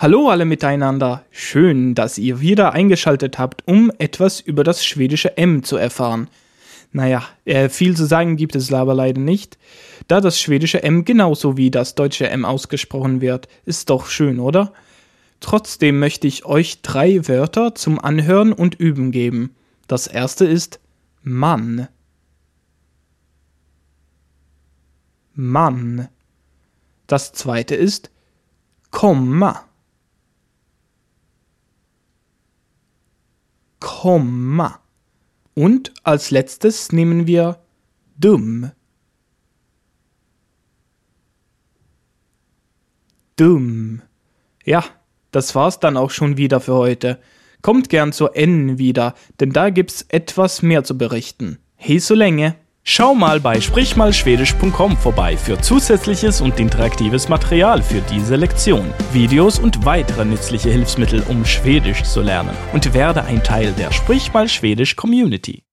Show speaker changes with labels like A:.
A: Hallo alle miteinander. Schön, dass ihr wieder eingeschaltet habt, um etwas über das schwedische M zu erfahren. Naja, äh, viel zu sagen gibt es aber leider nicht, da das schwedische M genauso wie das deutsche M ausgesprochen wird. Ist doch schön, oder? Trotzdem möchte ich euch drei Wörter zum Anhören und Üben geben. Das erste ist Mann. Mann. Das zweite ist Komma. Komma. Und als letztes nehmen wir dumm. Dumm. Ja, das war's dann auch schon wieder für heute. Kommt gern zur N wieder, denn da gibt's etwas mehr zu berichten. Hey so länge.
B: Schau mal bei sprichmalschwedisch.com vorbei für zusätzliches und interaktives Material für diese Lektion, Videos und weitere nützliche Hilfsmittel, um Schwedisch zu lernen und werde ein Teil der Sprich Schwedisch Community.